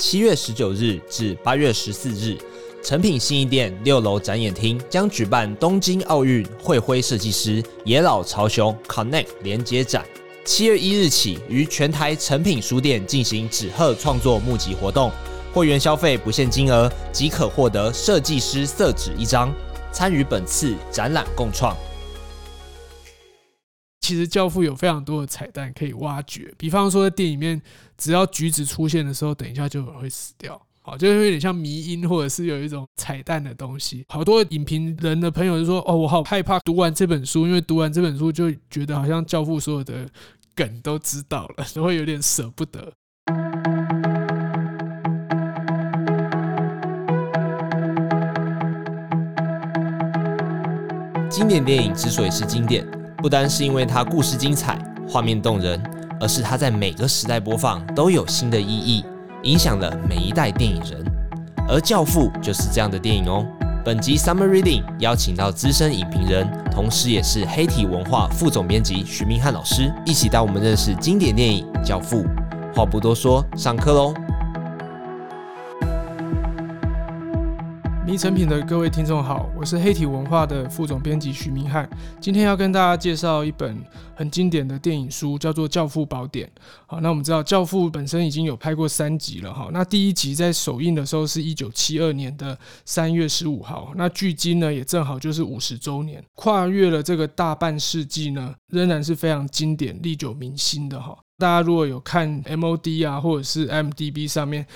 七月十九日至八月十四日，诚品新义店六楼展演厅将举办东京奥运会徽设计师野老朝雄 Connect 连接展。七月一日起，于全台诚品书店进行纸鹤创作募集活动，会员消费不限金额即可获得设计师色纸一张，参与本次展览共创。其实《教父》有非常多的彩蛋可以挖掘，比方说在电影里面，只要橘子出现的时候，等一下就会死掉，好，就是有点像迷因，或者是有一种彩蛋的东西。好多影评人的朋友就说：“哦，我好害怕读完这本书，因为读完这本书就觉得好像《教父》所有的梗都知道了，就会有点舍不得。”经典电影之所以是经典。不单是因为它故事精彩、画面动人，而是它在每个时代播放都有新的意义，影响了每一代电影人。而《教父》就是这样的电影哦。本集 Summer Reading 邀请到资深影评人，同时也是黑体文化副总编辑徐明翰老师，一起带我们认识经典电影《教父》。话不多说，上课喽！成品的各位听众好，我是黑体文化的副总编辑徐明翰，今天要跟大家介绍一本很经典的电影书，叫做《教父宝典》。好，那我们知道《教父》本身已经有拍过三集了哈，那第一集在首映的时候是一九七二年的三月十五号，那距今呢也正好就是五十周年，跨越了这个大半世纪呢，仍然是非常经典、历久弥新的哈。大家如果有看 MOD 啊，或者是 MDB 上面。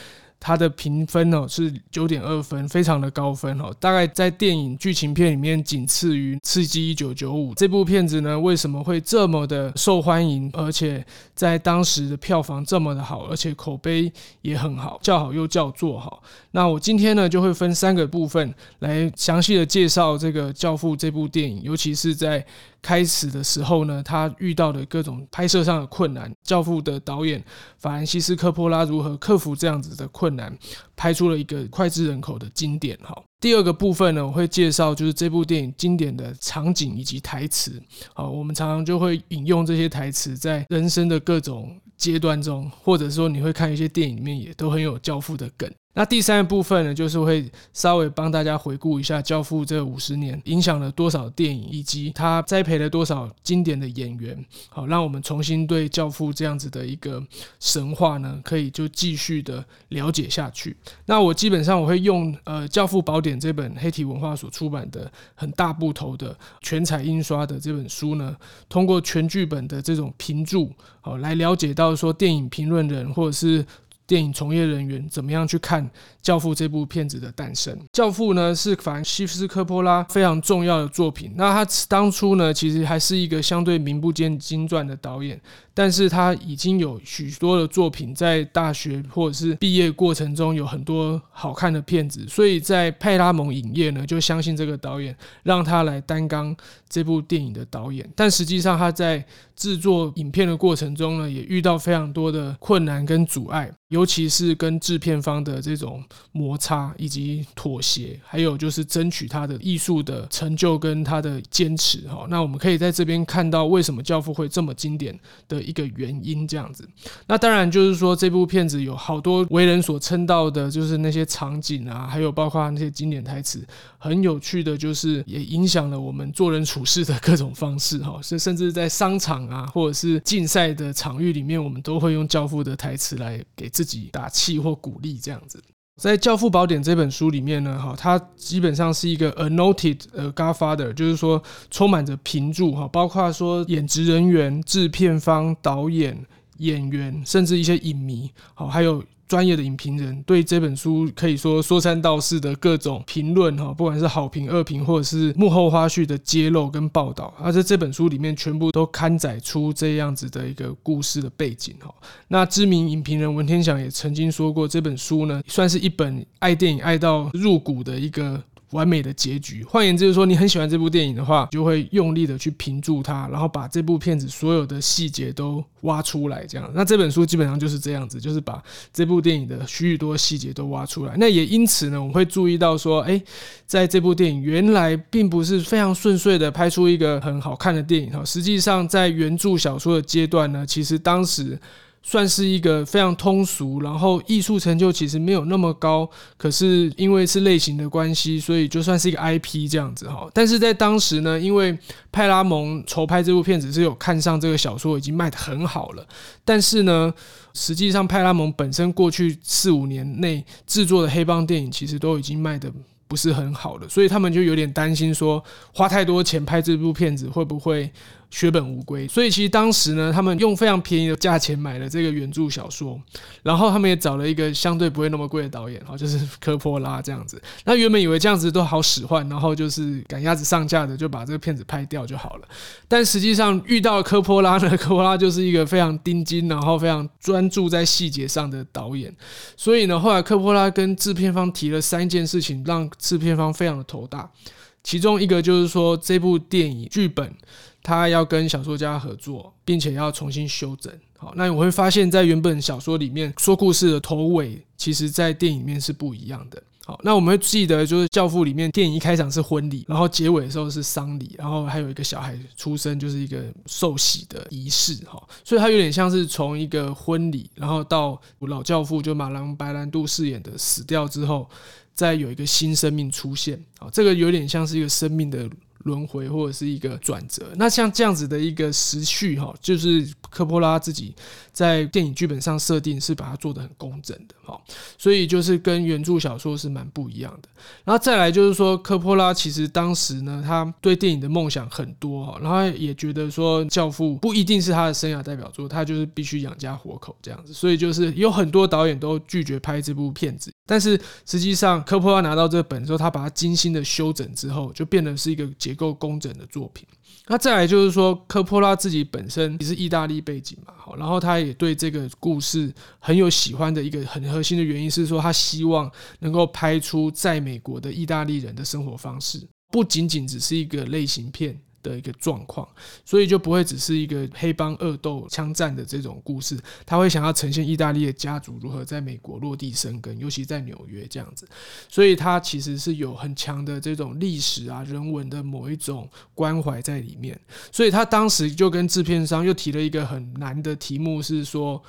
它的评分哦是九点二分，非常的高分哦，大概在电影剧情片里面仅次于《刺激一九九五》这部片子呢，为什么会这么的受欢迎，而且在当时的票房这么的好，而且口碑也很好，叫好又叫座好。那我今天呢就会分三个部分来详细的介绍这个《教父》这部电影，尤其是在。开始的时候呢，他遇到的各种拍摄上的困难，《教父》的导演法兰西斯科·波拉如何克服这样子的困难，拍出了一个脍炙人口的经典。哈，第二个部分呢，我会介绍就是这部电影经典的场景以及台词。好，我们常常就会引用这些台词，在人生的各种阶段中，或者说你会看一些电影里面，也都很有《教父》的梗。那第三部分呢，就是会稍微帮大家回顾一下《教父》这五十年影响了多少电影，以及他栽培了多少经典的演员，好，让我们重新对《教父》这样子的一个神话呢，可以就继续的了解下去。那我基本上我会用呃《教父宝典》这本黑体文化所出版的很大部头的全彩印刷的这本书呢，通过全剧本的这种评注，好，来了解到说电影评论人或者是。电影从业人员怎么样去看《教父》这部片子的诞生？《教父》呢是法西斯科·波拉非常重要的作品。那他当初呢，其实还是一个相对名不见经传的导演。但是他已经有许多的作品在大学或者是毕业过程中有很多好看的片子，所以在派拉蒙影业呢就相信这个导演，让他来担纲这部电影的导演。但实际上他在制作影片的过程中呢，也遇到非常多的困难跟阻碍，尤其是跟制片方的这种摩擦以及妥协，还有就是争取他的艺术的成就跟他的坚持。哈，那我们可以在这边看到为什么《教父》会这么经典的。一个原因这样子，那当然就是说这部片子有好多为人所称道的，就是那些场景啊，还有包括那些经典台词，很有趣的，就是也影响了我们做人处事的各种方式哈。甚甚至在商场啊，或者是竞赛的场域里面，我们都会用教父的台词来给自己打气或鼓励这样子。在《教父宝典》这本书里面呢，哈，它基本上是一个 annotated Godfather，就是说充满着评注哈，包括说演职人员、制片方、导演、演员，甚至一些影迷，好，还有。专业的影评人对这本书可以说说三道四的各种评论哈，不管是好评、恶评，或者是幕后花絮的揭露跟报道，而在这本书里面全部都刊载出这样子的一个故事的背景哈。那知名影评人文天祥也曾经说过，这本书呢算是一本爱电影爱到入骨的一个。完美的结局，换言之就是说，你很喜欢这部电影的话，就会用力的去评注它，然后把这部片子所有的细节都挖出来，这样。那这本书基本上就是这样子，就是把这部电影的许许多细节都挖出来。那也因此呢，我们会注意到说，诶，在这部电影原来并不是非常顺遂的拍出一个很好看的电影哈。实际上，在原著小说的阶段呢，其实当时。算是一个非常通俗，然后艺术成就其实没有那么高，可是因为是类型的关系，所以就算是一个 IP 这样子哈。但是在当时呢，因为派拉蒙筹拍这部片子是有看上这个小说，已经卖得很好了。但是呢，实际上派拉蒙本身过去四五年内制作的黑帮电影，其实都已经卖得不是很好的，所以他们就有点担心说，花太多钱拍这部片子会不会血本无归，所以其实当时呢，他们用非常便宜的价钱买了这个原著小说，然后他们也找了一个相对不会那么贵的导演，哈，就是科波拉这样子。那原本以为这样子都好使唤，然后就是赶鸭子上架的就把这个片子拍掉就好了。但实际上遇到科波拉呢，科波拉就是一个非常盯紧，然后非常专注在细节上的导演。所以呢，后来科波拉跟制片方提了三件事情，让制片方非常的头大。其中一个就是说，这部电影剧本。他要跟小说家合作，并且要重新修整。好，那我会发现，在原本小说里面说故事的头尾，其实在电影里面是不一样的。好，那我们会记得，就是《教父》里面电影一开场是婚礼，然后结尾的时候是丧礼，然后还有一个小孩出生，就是一个受洗的仪式。哈，所以它有点像是从一个婚礼，然后到老教父就马龙白兰度饰演的死掉之后，再有一个新生命出现。啊，这个有点像是一个生命的。轮回或者是一个转折，那像这样子的一个时序哈，就是科波拉自己在电影剧本上设定是把它做得很工整的哈，所以就是跟原著小说是蛮不一样的。然后再来就是说，科波拉其实当时呢，他对电影的梦想很多哈，然后也觉得说《教父》不一定是他的生涯代表作，他就是必须养家活口这样子，所以就是有很多导演都拒绝拍这部片子。但是实际上，科波拉拿到这本之后，他把它精心的修整之后，就变得是一个结构工整的作品。那再来就是说，科波拉自己本身也是意大利背景嘛，好，然后他也对这个故事很有喜欢的一个很核心的原因是说，他希望能够拍出在美国的意大利人的生活方式，不仅仅只是一个类型片。的一个状况，所以就不会只是一个黑帮恶斗、枪战的这种故事，他会想要呈现意大利的家族如何在美国落地生根，尤其在纽约这样子，所以他其实是有很强的这种历史啊、人文的某一种关怀在里面，所以他当时就跟制片商又提了一个很难的题目，是说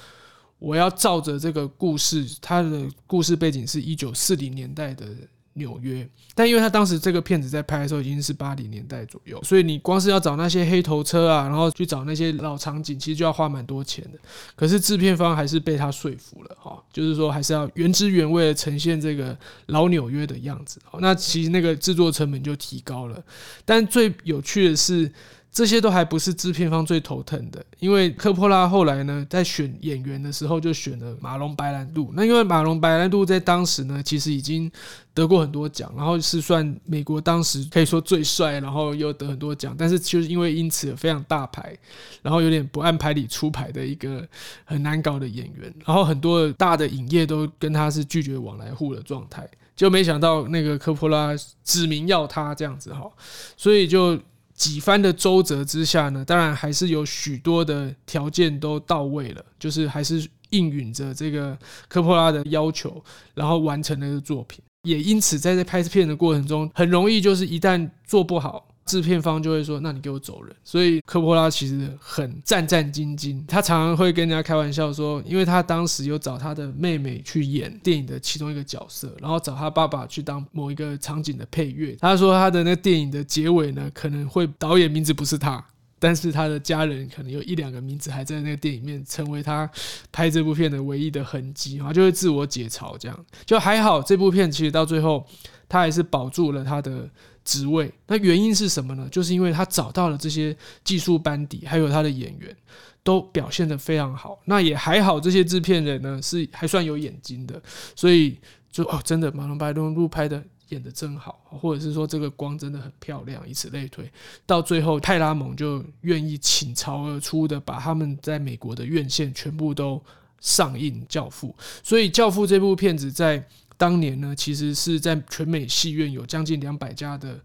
我要照着这个故事，他的故事背景是一九四零年代的。纽约，但因为他当时这个片子在拍的时候已经是八零年代左右，所以你光是要找那些黑头车啊，然后去找那些老场景，其实就要花蛮多钱的。可是制片方还是被他说服了，哈，就是说还是要原汁原味的呈现这个老纽约的样子。那其实那个制作成本就提高了。但最有趣的是。这些都还不是制片方最头疼的，因为科波拉后来呢，在选演员的时候就选了马龙白兰度。那因为马龙白兰度在当时呢，其实已经得过很多奖，然后是算美国当时可以说最帅，然后又得很多奖。但是就是因为因此非常大牌，然后有点不按牌理出牌的一个很难搞的演员，然后很多大的影业都跟他是拒绝往来户的状态，就没想到那个科波拉指名要他这样子哈，所以就。几番的周折之下呢，当然还是有许多的条件都到位了，就是还是应允着这个科波拉的要求，然后完成了这个作品。也因此在这拍片的过程中，很容易就是一旦做不好。制片方就会说：“那你给我走人。”所以科波拉其实很战战兢兢，他常常会跟人家开玩笑说：“因为他当时有找他的妹妹去演电影的其中一个角色，然后找他爸爸去当某一个场景的配乐。他说他的那电影的结尾呢，可能会导演名字不是他，但是他的家人可能有一两个名字还在那个电影里面，成为他拍这部片的唯一的痕迹，然后就会自我解嘲这样。就还好，这部片其实到最后他还是保住了他的。”职位，那原因是什么呢？就是因为他找到了这些技术班底，还有他的演员都表现得非常好。那也还好，这些制片人呢是还算有眼睛的，所以就哦，真的马龙白龙路拍的演得真好，或者是说这个光真的很漂亮，以此类推。到最后，泰拉蒙就愿意倾巢而出的把他们在美国的院线全部都上映《教父》，所以《教父》这部片子在。当年呢，其实是在全美戏院有将近两百家的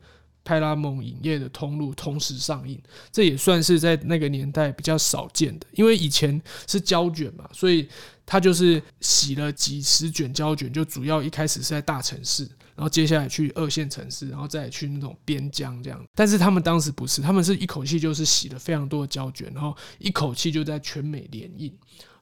派拉蒙影业的通路同时上映，这也算是在那个年代比较少见的。因为以前是胶卷嘛，所以它就是洗了几十卷胶卷，就主要一开始是在大城市，然后接下来去二线城市，然后再去那种边疆这样。但是他们当时不是，他们是一口气就是洗了非常多的胶卷，然后一口气就在全美连映。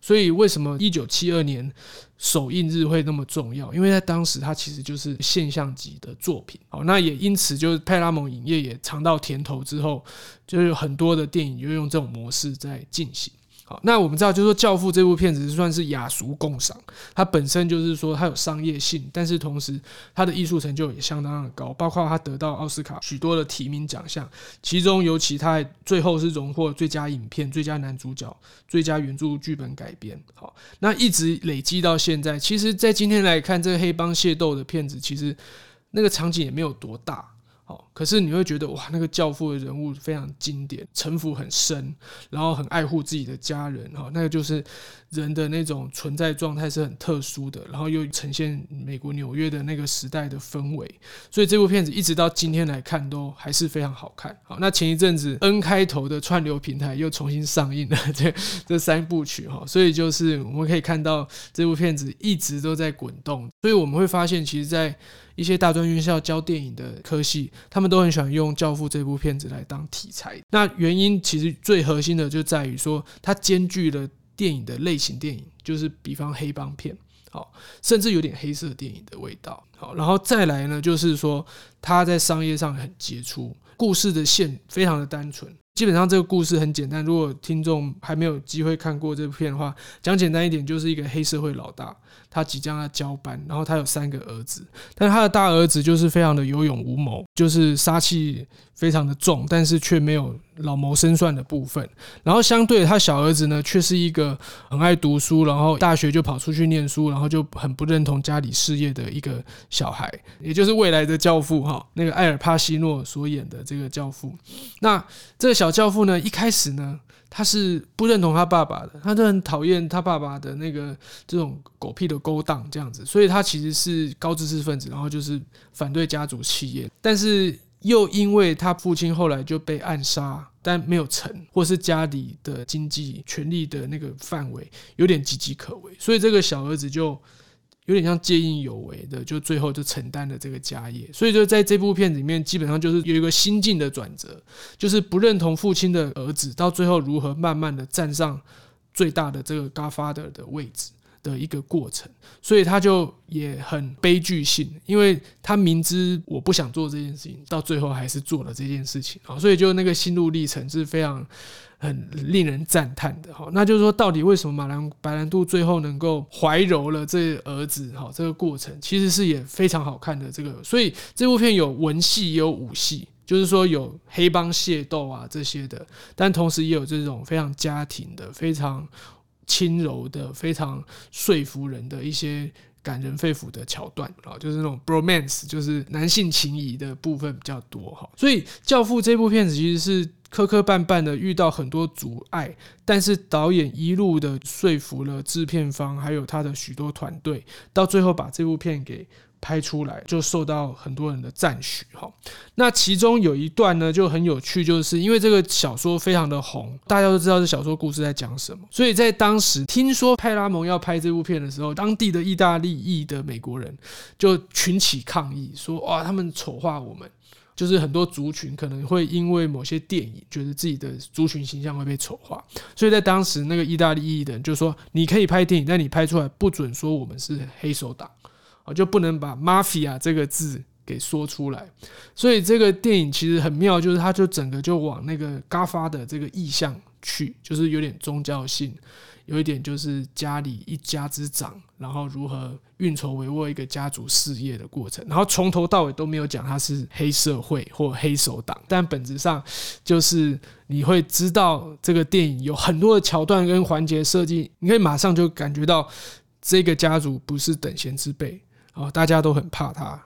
所以为什么一九七二年首映日会那么重要？因为在当时它其实就是现象级的作品。好，那也因此就是派拉蒙影业也尝到甜头之后，就有很多的电影就用这种模式在进行。好，那我们知道，就是说《教父》这部片子算是雅俗共赏，它本身就是说它有商业性，但是同时它的艺术成就也相当的高，包括它得到奥斯卡许多的提名奖项，其中尤其它最后是荣获最佳影片、最佳男主角、最佳原著剧本改编。好，那一直累积到现在，其实，在今天来看这个黑帮械斗的片子，其实那个场景也没有多大。好，可是你会觉得哇，那个教父的人物非常经典，城府很深，然后很爱护自己的家人，哈，那个就是人的那种存在状态是很特殊的，然后又呈现美国纽约的那个时代的氛围，所以这部片子一直到今天来看都还是非常好看。好，那前一阵子 N 开头的串流平台又重新上映了 这这三部曲，哈，所以就是我们可以看到这部片子一直都在滚动，所以我们会发现，其实，在一些大专院校教电影的科系，他们都很喜欢用《教父》这部片子来当题材。那原因其实最核心的就在于说，它兼具了电影的类型电影，就是比方黑帮片，好，甚至有点黑色电影的味道。好，然后再来呢，就是说它在商业上很杰出，故事的线非常的单纯。基本上这个故事很简单，如果听众还没有机会看过这部片的话，讲简单一点，就是一个黑社会老大。他即将要交班，然后他有三个儿子，但他的大儿子就是非常的有勇无谋，就是杀气非常的重，但是却没有老谋深算的部分。然后相对他小儿子呢，却是一个很爱读书，然后大学就跑出去念书，然后就很不认同家里事业的一个小孩，也就是未来的教父哈，那个艾尔帕西诺所演的这个教父。那这个小教父呢，一开始呢。他是不认同他爸爸的，他就很讨厌他爸爸的那个这种狗屁的勾当这样子，所以他其实是高知识分子，然后就是反对家族企业，但是又因为他父亲后来就被暗杀，但没有成，或是家里的经济权力的那个范围有点岌岌可危，所以这个小儿子就。有点像见义勇为的，就最后就承担了这个家业，所以就在这部片子里面，基本上就是有一个心境的转折，就是不认同父亲的儿子，到最后如何慢慢的站上最大的这个 Godfather 的位置的一个过程，所以他就也很悲剧性，因为他明知我不想做这件事情，到最后还是做了这件事情啊，所以就那个心路历程是非常。很令人赞叹的哈，那就是说，到底为什么马兰白兰度最后能够怀柔了这儿子哈？这个过程其实是也非常好看的。这个，所以这部片有文戏也有武戏，就是说有黑帮械斗啊这些的，但同时也有这种非常家庭的、非常轻柔的、非常说服人的一些感人肺腑的桥段啊，就是那种 bromance，就是男性情谊的部分比较多哈。所以《教父》这部片子其实是。磕磕绊绊的遇到很多阻碍，但是导演一路的说服了制片方，还有他的许多团队，到最后把这部片给拍出来，就受到很多人的赞许哈。那其中有一段呢就很有趣，就是因为这个小说非常的红，大家都知道这小说故事在讲什么，所以在当时听说派拉蒙要拍这部片的时候，当地的意大利裔的美国人就群起抗议，说哇，他们丑化我们。就是很多族群可能会因为某些电影，觉得自己的族群形象会被丑化，所以在当时那个意大利裔的人就说：“你可以拍电影，但你拍出来不准说我们是黑手党，啊，就不能把 mafia 这个字给说出来。”所以这个电影其实很妙，就是它就整个就往那个 g a f a 的这个意向去，就是有点宗教性。有一点就是家里一家之长，然后如何运筹帷幄一个家族事业的过程，然后从头到尾都没有讲他是黑社会或黑手党，但本质上就是你会知道这个电影有很多的桥段跟环节设计，你可以马上就感觉到这个家族不是等闲之辈啊，大家都很怕他。《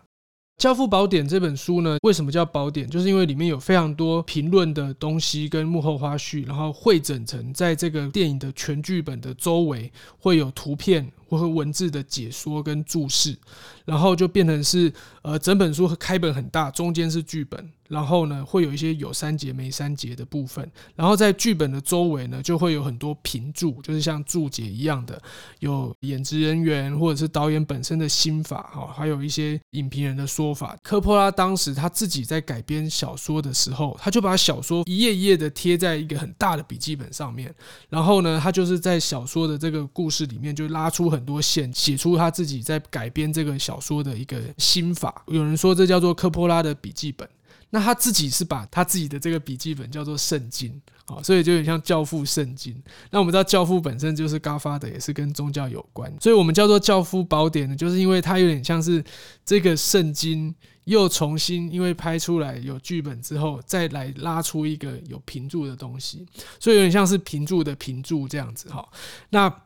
教父宝典》这本书呢，为什么叫宝典？就是因为里面有非常多评论的东西跟幕后花絮，然后汇整成在这个电影的全剧本的周围会有图片，或者文字的解说跟注释，然后就变成是呃整本书开本很大，中间是剧本。然后呢，会有一些有三节没三节的部分。然后在剧本的周围呢，就会有很多评注，就是像注解一样的，有演职人员或者是导演本身的心法哈，还有一些影评人的说法。科波拉当时他自己在改编小说的时候，他就把小说一页一页的贴在一个很大的笔记本上面。然后呢，他就是在小说的这个故事里面就拉出很很多线，写出他自己在改编这个小说的一个心法。有人说这叫做科波拉的笔记本。那他自己是把他自己的这个笔记本叫做圣经，啊，所以就有点像教父圣经。那我们知道教父本身就是 Godfather，也是跟宗教有关，所以我们叫做教父宝典呢，就是因为它有点像是这个圣经又重新因为拍出来有剧本之后，再来拉出一个有评注的东西，所以有点像是评注的评注这样子哈。那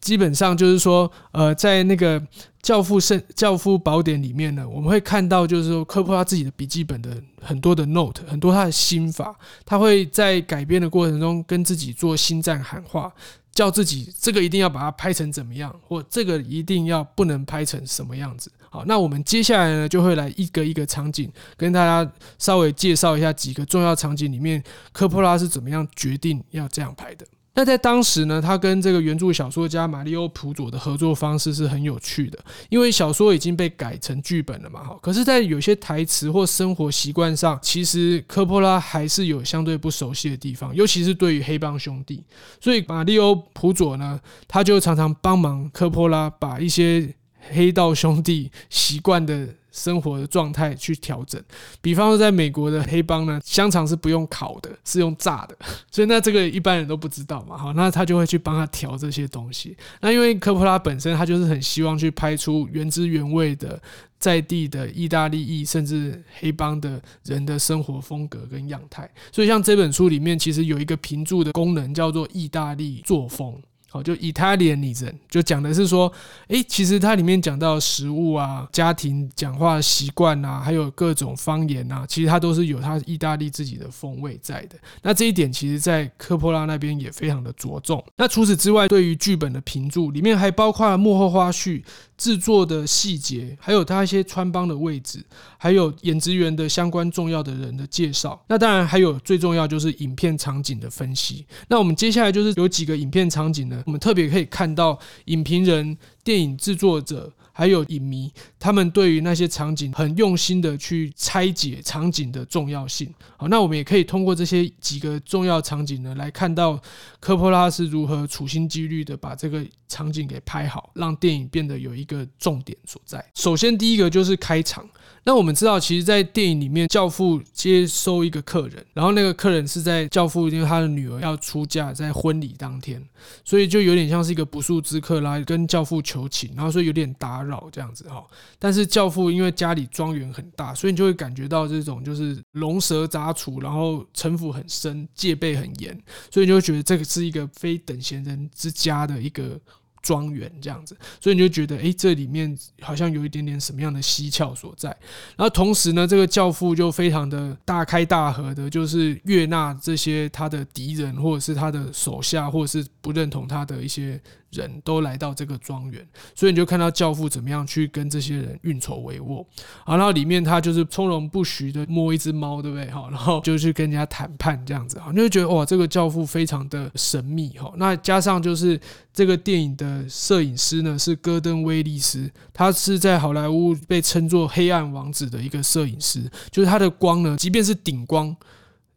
基本上就是说，呃，在那个教父圣教父宝典里面呢，我们会看到，就是说科波拉自己的笔记本的很多的 note，很多他的心法，他会在改编的过程中跟自己做心战喊话，叫自己这个一定要把它拍成怎么样，或这个一定要不能拍成什么样子。好，那我们接下来呢，就会来一个一个场景，跟大家稍微介绍一下几个重要场景里面，科波拉是怎么样决定要这样拍的。那在当时呢，他跟这个原著小说家马利欧·普佐的合作方式是很有趣的，因为小说已经被改成剧本了嘛，哈。可是，在有些台词或生活习惯上，其实科波拉还是有相对不熟悉的地方，尤其是对于黑帮兄弟。所以，马利欧·普佐呢，他就常常帮忙科波拉把一些黑道兄弟习惯的。生活的状态去调整，比方说在美国的黑帮呢，香肠是不用烤的，是用炸的，所以那这个一般人都不知道嘛，好，那他就会去帮他调这些东西。那因为科波拉本身他就是很希望去拍出原汁原味的在地的意大利裔甚至黑帮的人的生活风格跟样态，所以像这本书里面其实有一个评注的功能叫做意大利作风。就 Italianism 就讲的是说，诶，其实它里面讲到食物啊、家庭讲话习惯啊，还有各种方言啊，其实它都是有它意大利自己的风味在的。那这一点，其实在科波拉那边也非常的着重。那除此之外，对于剧本的评注，里面还包括了幕后花絮。制作的细节，还有他一些穿帮的位置，还有演职员的相关重要的人的介绍。那当然还有最重要就是影片场景的分析。那我们接下来就是有几个影片场景呢，我们特别可以看到影评人、电影制作者。还有影迷，他们对于那些场景很用心的去拆解场景的重要性。好，那我们也可以通过这些几个重要场景呢，来看到科波拉是如何处心积虑的把这个场景给拍好，让电影变得有一个重点所在。首先，第一个就是开场。那我们知道，其实，在电影里面，教父接收一个客人，然后那个客人是在教父因为他的女儿要出嫁，在婚礼当天，所以就有点像是一个不速之客来跟教父求情，然后所以有点打扰这样子哈。但是教父因为家里庄园很大，所以你就会感觉到这种就是龙蛇杂处，然后城府很深，戒备很严，所以你就会觉得这个是一个非等闲人之家的一个。庄园这样子，所以你就觉得，诶，这里面好像有一点点什么样的蹊跷所在。然后同时呢，这个教父就非常的大开大合的，就是悦纳这些他的敌人，或者是他的手下，或者是不认同他的一些。人都来到这个庄园，所以你就看到教父怎么样去跟这些人运筹帷幄。好，然后里面他就是从容不徐的摸一只猫，对不对？好，然后就去跟人家谈判这样子，啊，你就觉得哇，这个教父非常的神秘哈。那加上就是这个电影的摄影师呢是戈登威利斯，他是在好莱坞被称作黑暗王子的一个摄影师，就是他的光呢，即便是顶光。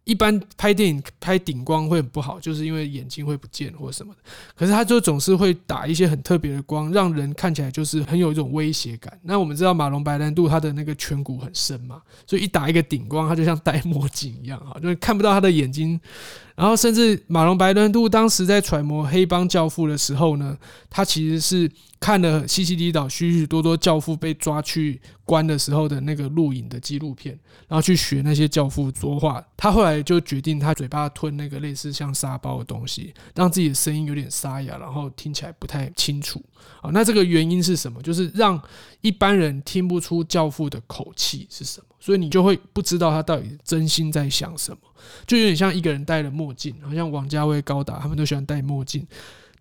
一般拍电影拍顶光会很不好，就是因为眼睛会不见或什么的。可是他就总是会打一些很特别的光，让人看起来就是很有一种威胁感。那我们知道马龙白兰度他的那个颧骨很深嘛，所以一打一个顶光，他就像戴墨镜一样啊，就是看不到他的眼睛。然后甚至马龙白兰度当时在揣摩黑帮教父的时候呢，他其实是。看了西西里岛许许多多教父被抓去关的时候的那个录影的纪录片，然后去学那些教父说话。他后来就决定，他嘴巴吞那个类似像沙包的东西，让自己的声音有点沙哑，然后听起来不太清楚。啊，那这个原因是什么？就是让一般人听不出教父的口气是什么，所以你就会不知道他到底真心在想什么。就有点像一个人戴了墨镜，好像王家卫、高达他们都喜欢戴墨镜。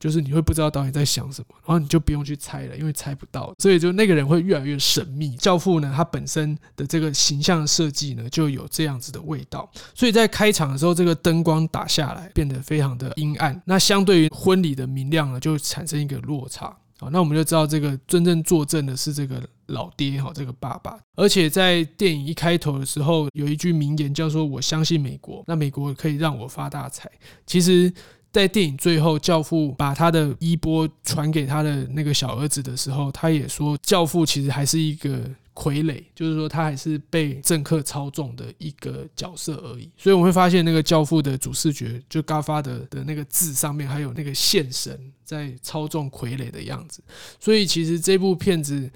就是你会不知道导演在想什么，然后你就不用去猜了，因为猜不到，所以就那个人会越来越神秘。教父呢，他本身的这个形象设计呢，就有这样子的味道，所以在开场的时候，这个灯光打下来变得非常的阴暗，那相对于婚礼的明亮呢，就产生一个落差。好，那我们就知道这个真正作证的是这个老爹哈，这个爸爸。而且在电影一开头的时候，有一句名言叫做“我相信美国”，那美国可以让我发大财。其实。在电影最后，教父把他的衣钵传给他的那个小儿子的时候，他也说，教父其实还是一个傀儡，就是说他还是被政客操纵的一个角色而已。所以我们会发现，那个教父的主视觉，就嘎发的的那个字上面，还有那个线神在操纵傀儡的样子。所以其实这部片子。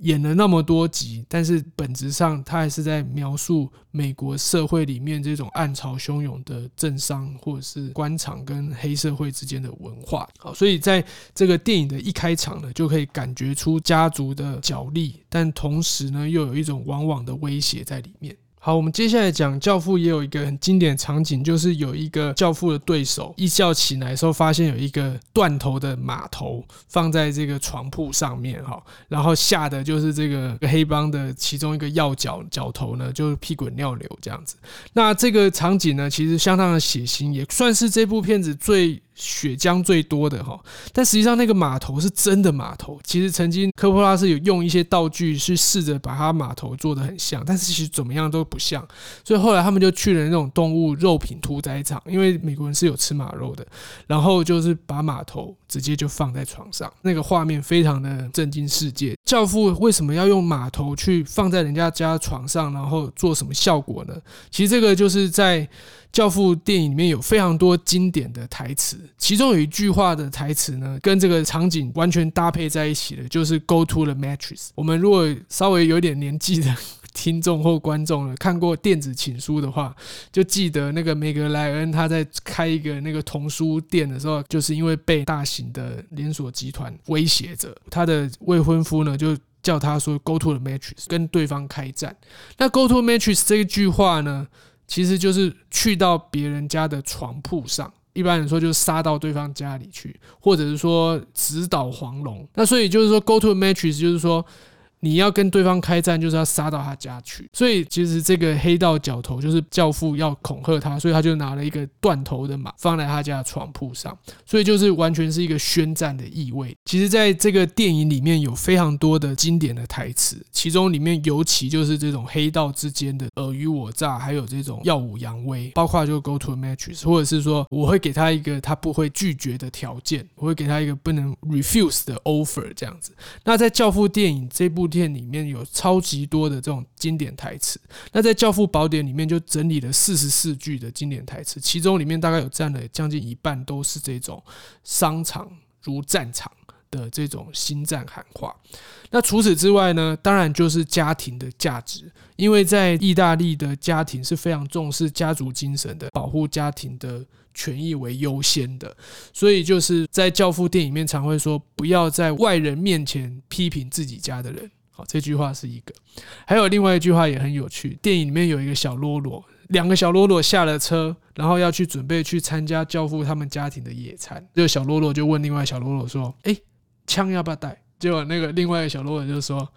演了那么多集，但是本质上他还是在描述美国社会里面这种暗潮汹涌的政商或者是官场跟黑社会之间的文化。好，所以在这个电影的一开场呢，就可以感觉出家族的角力，但同时呢，又有一种往往的威胁在里面。好，我们接下来讲《教父》也有一个很经典的场景，就是有一个教父的对手一觉起来的时候，发现有一个断头的马头放在这个床铺上面，哈，然后吓得就是这个黑帮的其中一个要角角头呢，就屁滚尿流这样子。那这个场景呢，其实相当的血腥，也算是这部片子最。血浆最多的哈，但实际上那个码头是真的码头。其实曾经科波拉是有用一些道具去试着把他码头做得很像，但是其实怎么样都不像。所以后来他们就去了那种动物肉品屠宰场，因为美国人是有吃马肉的，然后就是把马头直接就放在床上，那个画面非常的震惊世界。教父为什么要用马头去放在人家家床上，然后做什么效果呢？其实这个就是在。教父电影里面有非常多经典的台词，其中有一句话的台词呢，跟这个场景完全搭配在一起的，就是 “Go to the mattress”。我们如果稍微有点年纪的听众或观众了，看过电子情书的话，就记得那个梅格莱恩他在开一个那个童书店的时候，就是因为被大型的连锁集团威胁着，他的未婚夫呢就叫他说 “Go to the mattress”，跟对方开战。那 “Go to the mattress” 这一句话呢，其实就是去到别人家的床铺上，一般来说就是杀到对方家里去，或者是说直捣黄龙。那所以就是说，go to the mattress，就是说。你要跟对方开战，就是要杀到他家去。所以其实这个黑道角头就是教父要恐吓他，所以他就拿了一个断头的马放在他家的床铺上。所以就是完全是一个宣战的意味。其实，在这个电影里面有非常多的经典的台词，其中里面尤其就是这种黑道之间的尔虞我诈，还有这种耀武扬威，包括就 go to a matches，或者是说我会给他一个他不会拒绝的条件，我会给他一个不能 refuse 的 offer 这样子。那在教父电影这部。片里面有超级多的这种经典台词，那在《教父宝典》里面就整理了四十四句的经典台词，其中里面大概有占了将近一半都是这种商场如战场的这种心战喊话。那除此之外呢，当然就是家庭的价值，因为在意大利的家庭是非常重视家族精神的，保护家庭的权益为优先的，所以就是在《教父》电影里面常会说，不要在外人面前批评自己家的人。好，这句话是一个，还有另外一句话也很有趣。电影里面有一个小喽啰，两个小喽啰下了车，然后要去准备去参加教父他们家庭的野餐。这个小喽啰就问另外小喽啰说：“诶，枪要不要带？”结果那个另外一个小喽啰就说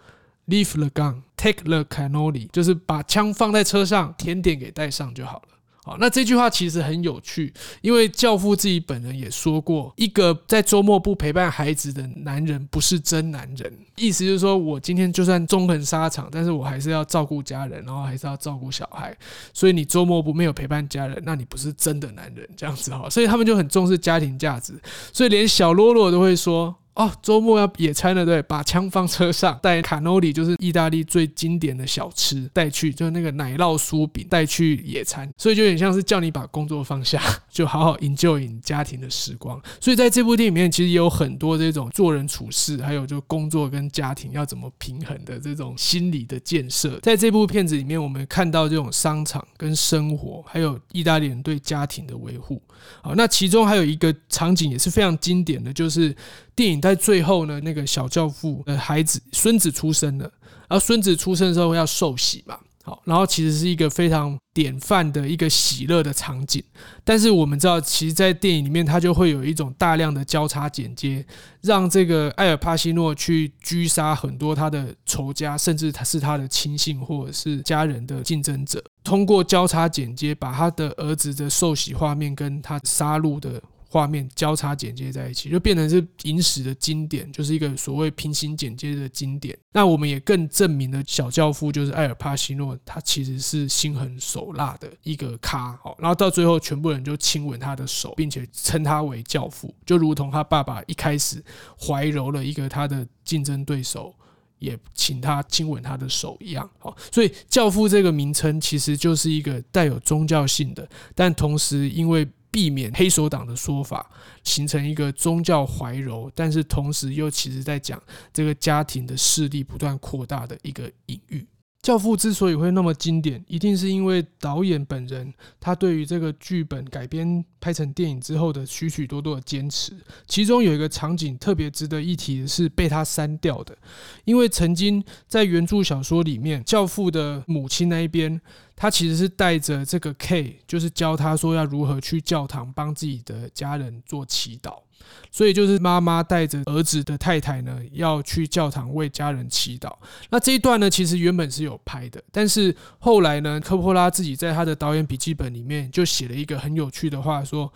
：“Leave the gun, take the cannoli，就是把枪放在车上，甜点给带上就好了。”好，那这句话其实很有趣，因为教父自己本人也说过，一个在周末不陪伴孩子的男人不是真男人。意思就是说，我今天就算纵横沙场，但是我还是要照顾家人，然后还是要照顾小孩。所以你周末不没有陪伴家人，那你不是真的男人，这样子哈。所以他们就很重视家庭价值，所以连小啰啰都会说。哦，周末要野餐了，对，把枪放车上，带卡诺里，就是意大利最经典的小吃带去，就是那个奶酪酥饼带去野餐，所以就有点像是叫你把工作放下，就好好 enjoy 你家庭的时光。所以在这部电影里面，其实也有很多这种做人处事，还有就工作跟家庭要怎么平衡的这种心理的建设。在这部片子里面，我们看到这种商场跟生活，还有意大利人对家庭的维护。好，那其中还有一个场景也是非常经典的，就是。电影在最后呢，那个小教父的孩子孙子出生了，然后孙子出生的时候要受洗嘛。好，然后其实是一个非常典范的一个喜乐的场景。但是我们知道，其实，在电影里面，它就会有一种大量的交叉剪接，让这个艾尔帕西诺去狙杀很多他的仇家，甚至他是他的亲信或者是家人的竞争者。通过交叉剪接，把他的儿子的受洗画面跟他杀戮的。画面交叉剪接在一起，就变成是影史的经典，就是一个所谓平行剪接的经典。那我们也更证明了小教父就是埃尔帕西诺，他其实是心狠手辣的一个咖。好，然后到最后，全部人就亲吻他的手，并且称他为教父，就如同他爸爸一开始怀柔了一个他的竞争对手，也请他亲吻他的手一样。好，所以教父这个名称其实就是一个带有宗教性的，但同时因为。避免黑手党的说法，形成一个宗教怀柔，但是同时又其实在讲这个家庭的势力不断扩大的一个隐喻。教父之所以会那么经典，一定是因为导演本人他对于这个剧本改编拍成电影之后的许许多多的坚持。其中有一个场景特别值得一提的是被他删掉的，因为曾经在原著小说里面，教父的母亲那一边，他其实是带着这个 K，就是教他说要如何去教堂帮自己的家人做祈祷。所以就是妈妈带着儿子的太太呢，要去教堂为家人祈祷。那这一段呢，其实原本是有拍的，但是后来呢，科波拉自己在他的导演笔记本里面就写了一个很有趣的话，说：“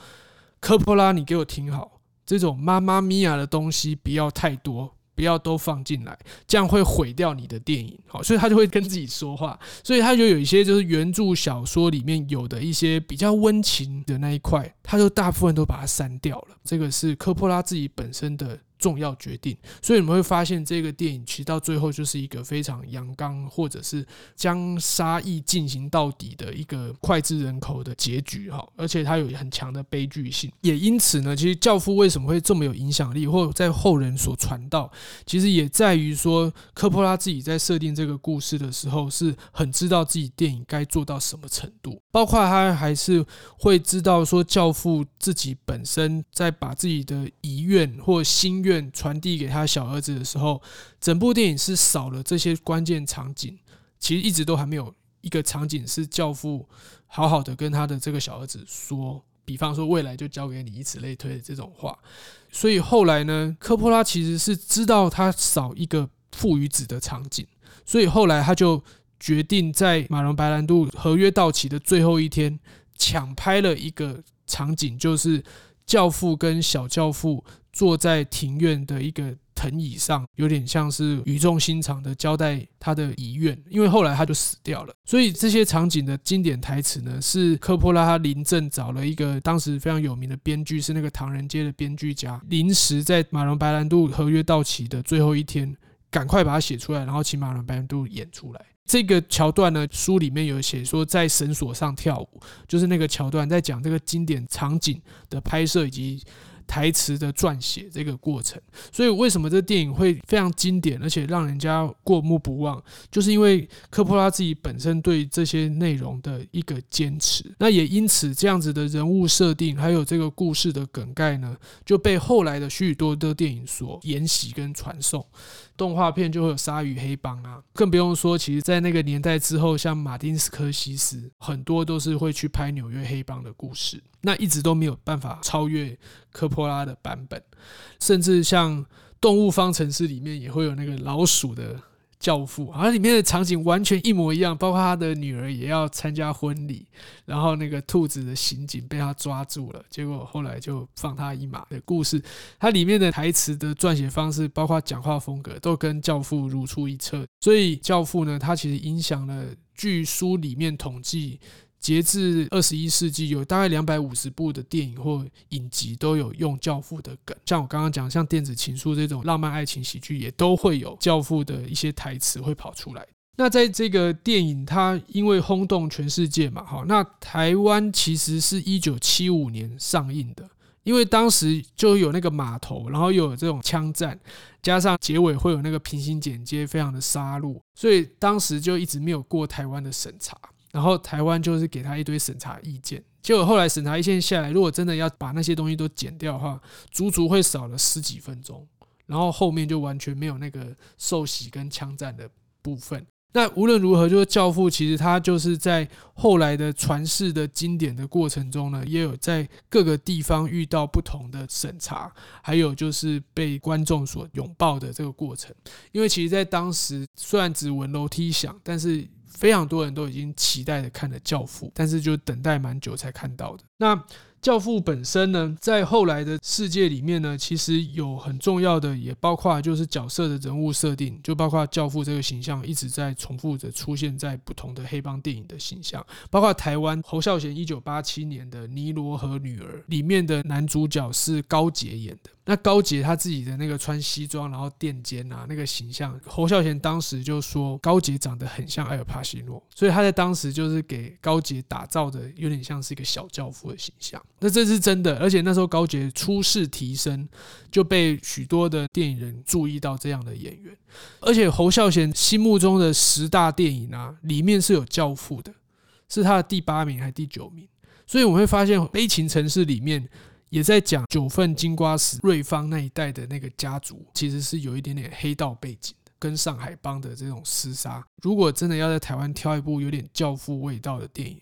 科波拉，你给我听好，这种妈妈咪呀的东西不要太多。”不要都放进来，这样会毁掉你的电影。好，所以他就会跟自己说话，所以他就有一些就是原著小说里面有的一些比较温情的那一块，他就大部分都把它删掉了。这个是科波拉自己本身的。重要决定，所以你们会发现这个电影其实到最后就是一个非常阳刚，或者是将杀意进行到底的一个脍炙人口的结局哈，而且它有很强的悲剧性，也因此呢，其实《教父》为什么会这么有影响力，或在后人所传道，其实也在于说科波拉自己在设定这个故事的时候是很知道自己电影该做到什么程度，包括他还是会知道说教父自己本身在把自己的遗愿或心愿。传递给他小儿子的时候，整部电影是少了这些关键场景，其实一直都还没有一个场景是教父好好的跟他的这个小儿子说，比方说未来就交给你，以此类推的这种话。所以后来呢，科波拉其实是知道他少一个父与子的场景，所以后来他就决定在马龙白兰度合约到期的最后一天，抢拍了一个场景，就是教父跟小教父。坐在庭院的一个藤椅上，有点像是语重心长的交代他的遗愿，因为后来他就死掉了。所以这些场景的经典台词呢，是科波拉他临阵找了一个当时非常有名的编剧，是那个唐人街的编剧家，临时在马龙白兰度合约到期的最后一天，赶快把它写出来，然后请马龙白兰度演出来。这个桥段呢，书里面有写说在绳索上跳舞，就是那个桥段，在讲这个经典场景的拍摄以及。台词的撰写这个过程，所以为什么这电影会非常经典，而且让人家过目不忘，就是因为科波拉自己本身对这些内容的一个坚持。那也因此，这样子的人物设定，还有这个故事的梗概呢，就被后来的许许多多电影所沿袭跟传颂。动画片就会有鲨鱼黑帮啊，更不用说，其实，在那个年代之后，像马丁斯科西斯，很多都是会去拍纽约黑帮的故事，那一直都没有办法超越科波拉的版本，甚至像《动物方程式》里面也会有那个老鼠的。教父，好像里面的场景完全一模一样，包括他的女儿也要参加婚礼，然后那个兔子的刑警被他抓住了，结果后来就放他一马的故事。它里面的台词的撰写方式，包括讲话风格，都跟教父如出一辙。所以教父呢，他其实影响了，据书里面统计。截至二十一世纪，有大概两百五十部的电影或影集都有用《教父》的梗，像我刚刚讲，像《电子情书》这种浪漫爱情喜剧，也都会有《教父》的一些台词会跑出来。那在这个电影，它因为轰动全世界嘛，哈，那台湾其实是一九七五年上映的，因为当时就有那个码头，然后又有这种枪战，加上结尾会有那个平行剪接，非常的杀戮，所以当时就一直没有过台湾的审查。然后台湾就是给他一堆审查意见，结果后来审查意见下来，如果真的要把那些东西都剪掉的话，足足会少了十几分钟，然后后面就完全没有那个受洗跟枪战的部分。那无论如何，就是《教父》其实他就是在后来的传世的经典的过程中呢，也有在各个地方遇到不同的审查，还有就是被观众所拥抱的这个过程。因为其实，在当时虽然只闻楼梯响，但是非常多人都已经期待的看了《教父》，但是就等待蛮久才看到的。那教父本身呢，在后来的世界里面呢，其实有很重要的，也包括就是角色的人物设定，就包括教父这个形象一直在重复着出现在不同的黑帮电影的形象，包括台湾侯孝贤一九八七年的《尼罗河女儿》里面的男主角是高捷演的。那高捷他自己的那个穿西装然后垫肩啊那个形象，侯孝贤当时就说高捷长得很像埃尔帕西诺，所以他在当时就是给高捷打造的有点像是一个小教父的形象。那这是真的，而且那时候高捷初试提升，就被许多的电影人注意到这样的演员。而且侯孝贤心目中的十大电影啊，里面是有教父的，是他的第八名还是第九名？所以我们会发现《悲情城市》里面。也在讲九份金瓜石瑞芳那一代的那个家族，其实是有一点点黑道背景的，跟上海帮的这种厮杀。如果真的要在台湾挑一部有点教父味道的电影，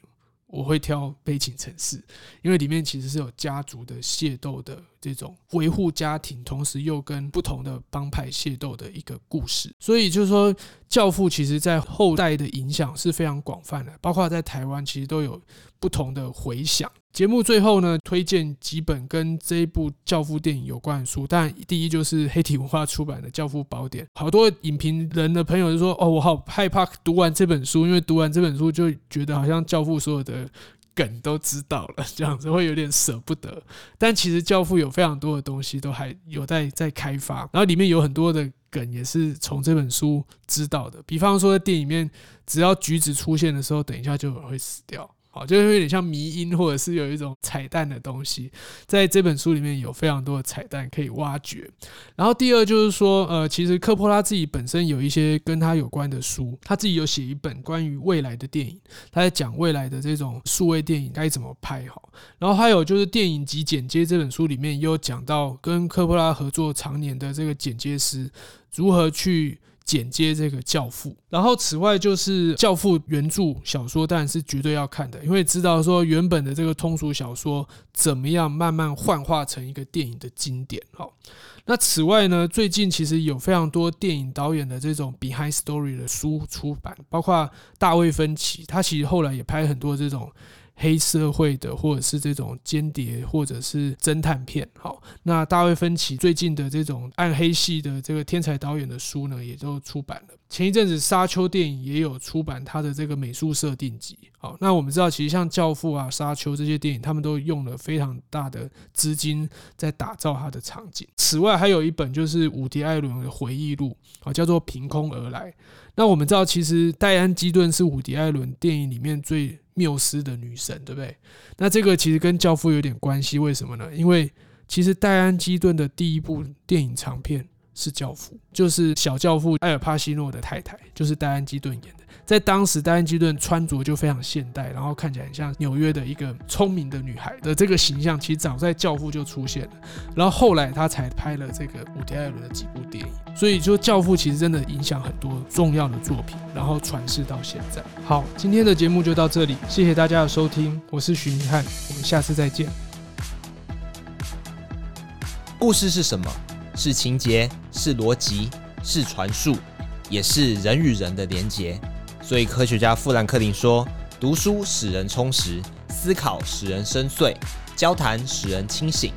我会挑《悲情城市》，因为里面其实是有家族的械斗的这种维护家庭，同时又跟不同的帮派械斗的一个故事。所以就是说，《教父》其实在后代的影响是非常广泛的，包括在台湾其实都有不同的回响。节目最后呢，推荐几本跟这一部《教父》电影有关的书。但，第一就是黑体文化出版的《教父宝典》。好多影评人的朋友就说：“哦，我好害怕读完这本书，因为读完这本书就觉得好像《教父》所有的梗都知道了，这样子会有点舍不得。”但其实《教父》有非常多的东西都还有待在开发，然后里面有很多的梗也是从这本书知道的。比方说，在电影里面，只要橘子出现的时候，等一下就会死掉。好，就会有点像迷因，或者是有一种彩蛋的东西，在这本书里面有非常多的彩蛋可以挖掘。然后第二就是说，呃，其实科波拉自己本身有一些跟他有关的书，他自己有写一本关于未来的电影，他在讲未来的这种数位电影该怎么拍好。然后还有就是电影及剪接这本书里面也有讲到跟科波拉合作常年的这个剪接师如何去。剪接这个《教父》，然后此外就是《教父》原著小说，当然是绝对要看的，因为知道说原本的这个通俗小说怎么样慢慢幻化成一个电影的经典。好，那此外呢，最近其实有非常多电影导演的这种 behind story 的书出版，包括大卫芬奇，他其实后来也拍很多这种。黑社会的，或者是这种间谍，或者是侦探片。好，那大卫芬奇最近的这种暗黑系的这个天才导演的书呢，也都出版了。前一阵子沙丘电影也有出版他的这个美术设定集。好，那我们知道，其实像教父啊、沙丘这些电影，他们都用了非常大的资金在打造它的场景。此外，还有一本就是伍迪·艾伦的回忆录，啊，叫做《凭空而来》。那我们知道，其实戴安·基顿是伍迪·艾伦电影里面最缪斯的女神，对不对？那这个其实跟《教父》有点关系，为什么呢？因为其实戴安·基顿的第一部电影长片是《教父》，就是小教父艾尔帕西诺的太太，就是戴安·基顿演的。在当时，戴安·基顿穿着就非常现代，然后看起来很像纽约的一个聪明的女孩的这个形象，其实早在《教父》就出现了。然后后来他才拍了这个伍迪·艾伦的几部电影。所以，就《教父》其实真的影响很多重要的作品，然后传世到现在。好，今天的节目就到这里，谢谢大家的收听，我是许明翰，我们下次再见。故事是什么？是情节，是逻辑，是传述，也是人与人的连结。所以，科学家富兰克林说：“读书使人充实，思考使人深邃，交谈使人清醒。”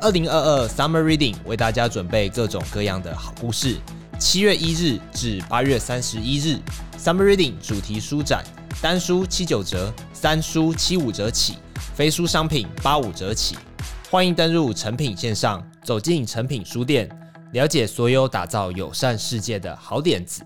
二零二二 Summer Reading 为大家准备各种各样的好故事。七月一日至八月三十一日，Summer Reading 主题书展，单书七九折，三书七五折起，非书商品八五折起。欢迎登入成品线上，走进成品书店，了解所有打造友善世界的好点子。